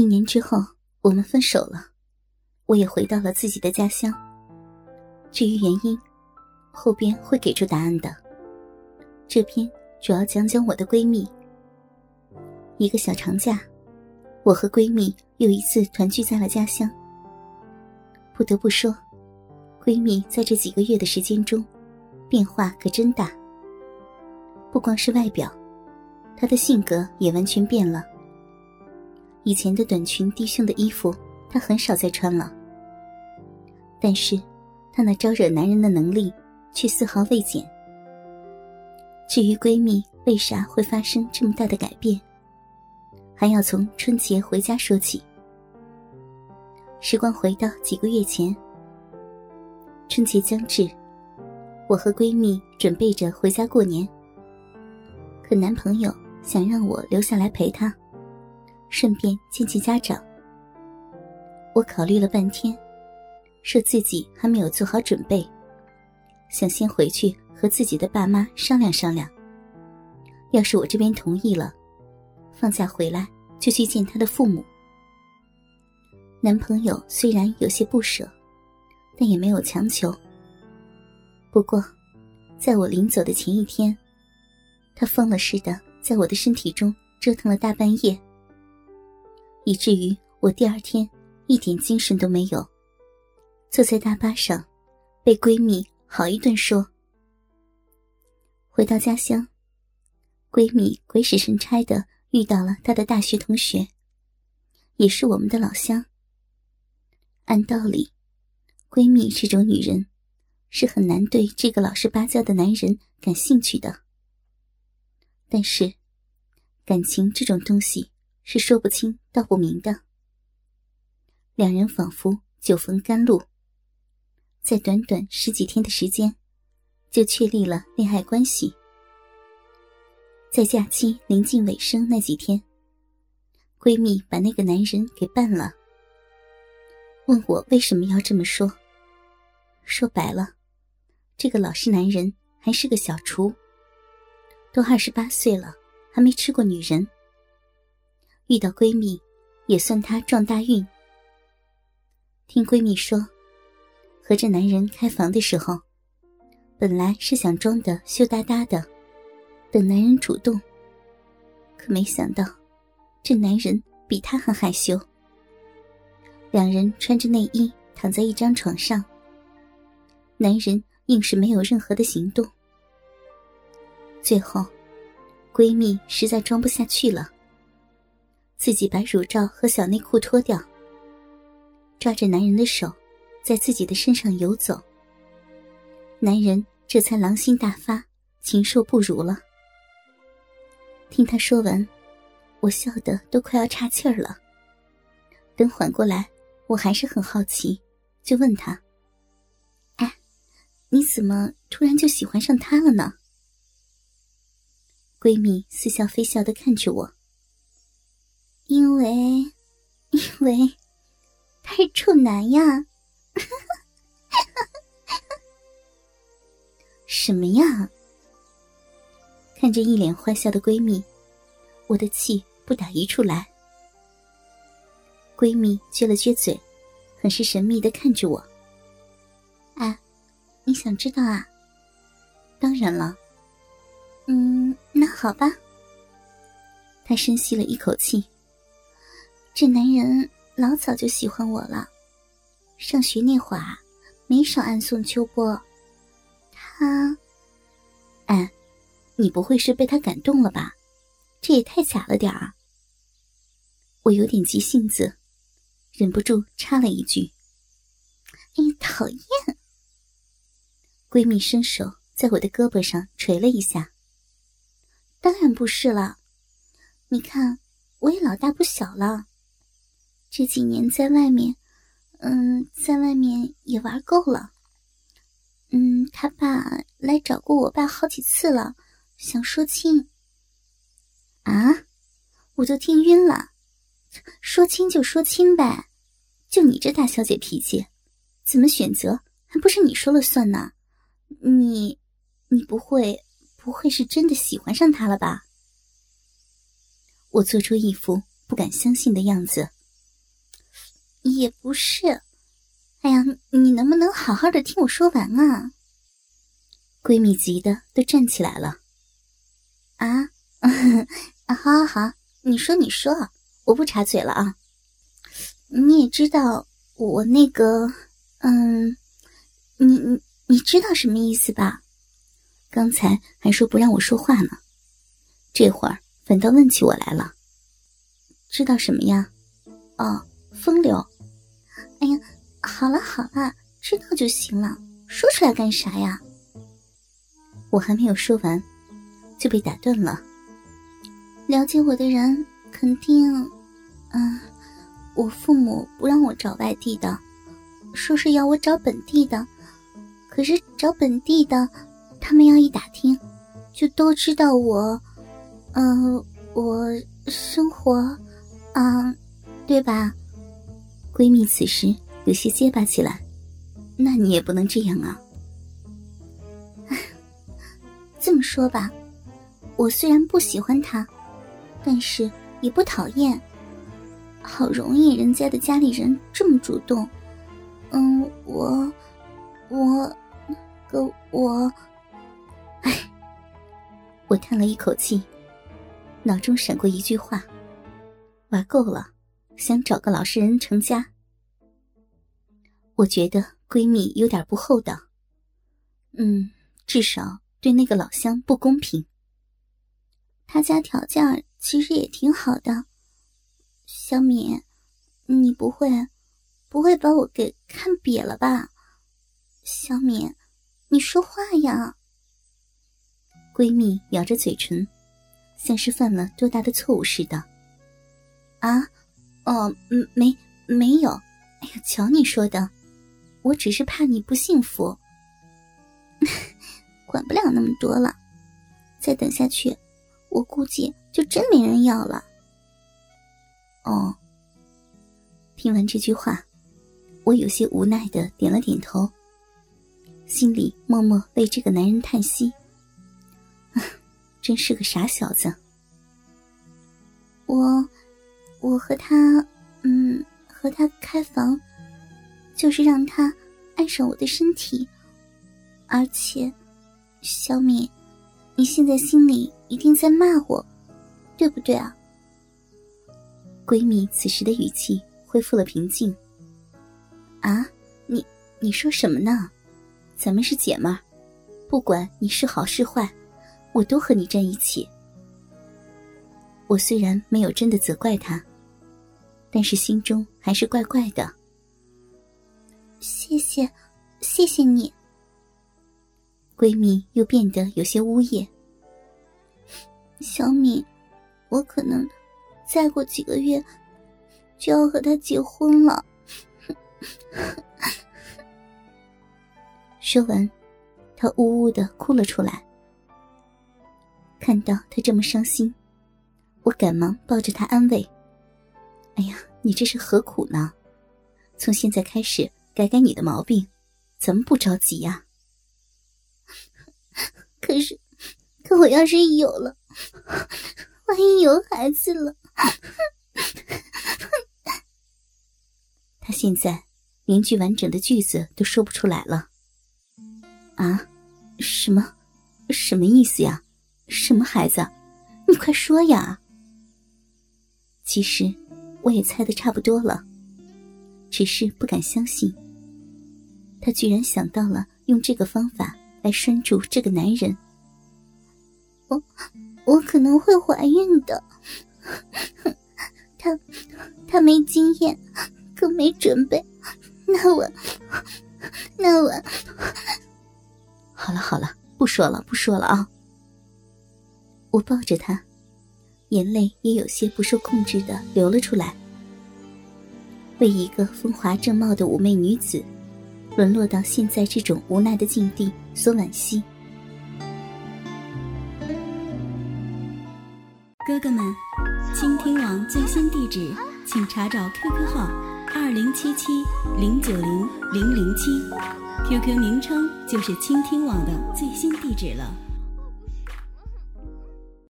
一年之后，我们分手了，我也回到了自己的家乡。至于原因，后边会给出答案的。这篇主要讲讲我的闺蜜。一个小长假，我和闺蜜又一次团聚在了家乡。不得不说，闺蜜在这几个月的时间中，变化可真大。不光是外表，她的性格也完全变了。以前的短裙低胸的衣服，她很少再穿了。但是，她那招惹男人的能力却丝毫未减。至于闺蜜为啥会发生这么大的改变，还要从春节回家说起。时光回到几个月前，春节将至，我和闺蜜准备着回家过年。可男朋友想让我留下来陪他。顺便见见家长。我考虑了半天，说自己还没有做好准备，想先回去和自己的爸妈商量商量。要是我这边同意了，放假回来就去见他的父母。男朋友虽然有些不舍，但也没有强求。不过，在我临走的前一天，他疯了似的在我的身体中折腾了大半夜。以至于我第二天一点精神都没有，坐在大巴上，被闺蜜好一顿说。回到家乡，闺蜜鬼使神差的遇到了她的大学同学，也是我们的老乡。按道理，闺蜜这种女人是很难对这个老实巴交的男人感兴趣的。但是，感情这种东西。是说不清道不明的。两人仿佛久逢甘露，在短短十几天的时间，就确立了恋爱关系。在假期临近尾声那几天，闺蜜把那个男人给办了。问我为什么要这么说？说白了，这个老实男人还是个小厨，都二十八岁了，还没吃过女人。遇到闺蜜，也算她撞大运。听闺蜜说，和这男人开房的时候，本来是想装的羞答答的，等男人主动。可没想到，这男人比她还害羞。两人穿着内衣躺在一张床上，男人硬是没有任何的行动。最后，闺蜜实在装不下去了。自己把乳罩和小内裤脱掉，抓着男人的手，在自己的身上游走。男人这才狼心大发，禽兽不如了。听他说完，我笑得都快要岔气儿了。等缓过来，我还是很好奇，就问他：“哎，你怎么突然就喜欢上他了呢？”闺蜜似笑非笑的看着我。因为，因 为他是处男呀！什么呀？看着一脸坏笑的闺蜜，我的气不打一处来。闺蜜撅了撅嘴，很是神秘的看着我。哎，你想知道啊？当然了。嗯，那好吧。她深吸了一口气。这男人老早就喜欢我了，上学那会儿没少暗送秋波。他，哎，你不会是被他感动了吧？这也太假了点儿。我有点急性子，忍不住插了一句：“哎，讨厌！”闺蜜伸手在我的胳膊上捶了一下。当然不是了，你看我也老大不小了。这几年在外面，嗯，在外面也玩够了。嗯，他爸来找过我爸好几次了，想说亲。啊，我都听晕了，说亲就说亲呗，就你这大小姐脾气，怎么选择还不是你说了算呢？你，你不会不会是真的喜欢上他了吧？我做出一副不敢相信的样子。也不是。哎呀，你能不能好好的听我说完啊？闺蜜急的都站起来了。啊，好好好，你说你说，我不插嘴了啊。你也知道我那个，嗯，你你你知道什么意思吧？刚才还说不让我说话呢，这会儿反倒问起我来了。知道什么呀？哦，风流。哎呀，好了好了，知道就行了，说出来干啥呀？我还没有说完，就被打断了。了解我的人肯定，嗯。我父母不让我找外地的，说是要我找本地的。可是找本地的，他们要一打听，就都知道我，嗯，我生活，嗯，对吧？闺蜜此时有些结巴起来，那你也不能这样啊。这么说吧，我虽然不喜欢他，但是也不讨厌。好容易，人家的家里人这么主动，嗯，我，我，个我，哎，我叹了一口气，脑中闪过一句话：玩够了，想找个老实人成家。我觉得闺蜜有点不厚道，嗯，至少对那个老乡不公平。他家条件其实也挺好的。小敏，你不会，不会把我给看瘪了吧？小敏，你说话呀！闺蜜咬着嘴唇，像是犯了多大的错误似的。啊，哦，没没有。哎呀，瞧你说的，我只是怕你不幸福。管不了那么多了，再等下去，我估计就真没人要了。哦，听完这句话，我有些无奈的点了点头，心里默默为这个男人叹息。真是个傻小子。我，和他，嗯，和他开房，就是让他爱上我的身体。而且，小米，你现在心里一定在骂我，对不对啊？闺蜜此时的语气恢复了平静。啊，你你说什么呢？咱们是姐妹儿，不管你是好是坏，我都和你站一起。我虽然没有真的责怪她，但是心中还是怪怪的。谢谢，谢谢你。闺蜜又变得有些呜咽。小敏，我可能。再过几个月，就要和他结婚了。说完，他呜呜的哭了出来。看到他这么伤心，我赶忙抱着他安慰：“哎呀，你这是何苦呢？从现在开始改改你的毛病，咱们不着急呀。可是，可我要是有了，万一有孩子了……” 他现在连句完整的句子都说不出来了。啊？什么？什么意思呀？什么孩子？你快说呀！其实我也猜的差不多了，只是不敢相信。他居然想到了用这个方法来拴住这个男人。我，我可能会怀孕的。他，他没经验，更没准备。那我，那我……好了好了，不说了不说了啊！我抱着他，眼泪也有些不受控制的流了出来。为一个风华正茂的妩媚女子，沦落到现在这种无奈的境地，所惋惜。哥哥们。倾听网最新地址，请查找 QQ 号二零七七零九零零零七，QQ 名称就是倾听网的最新地址了。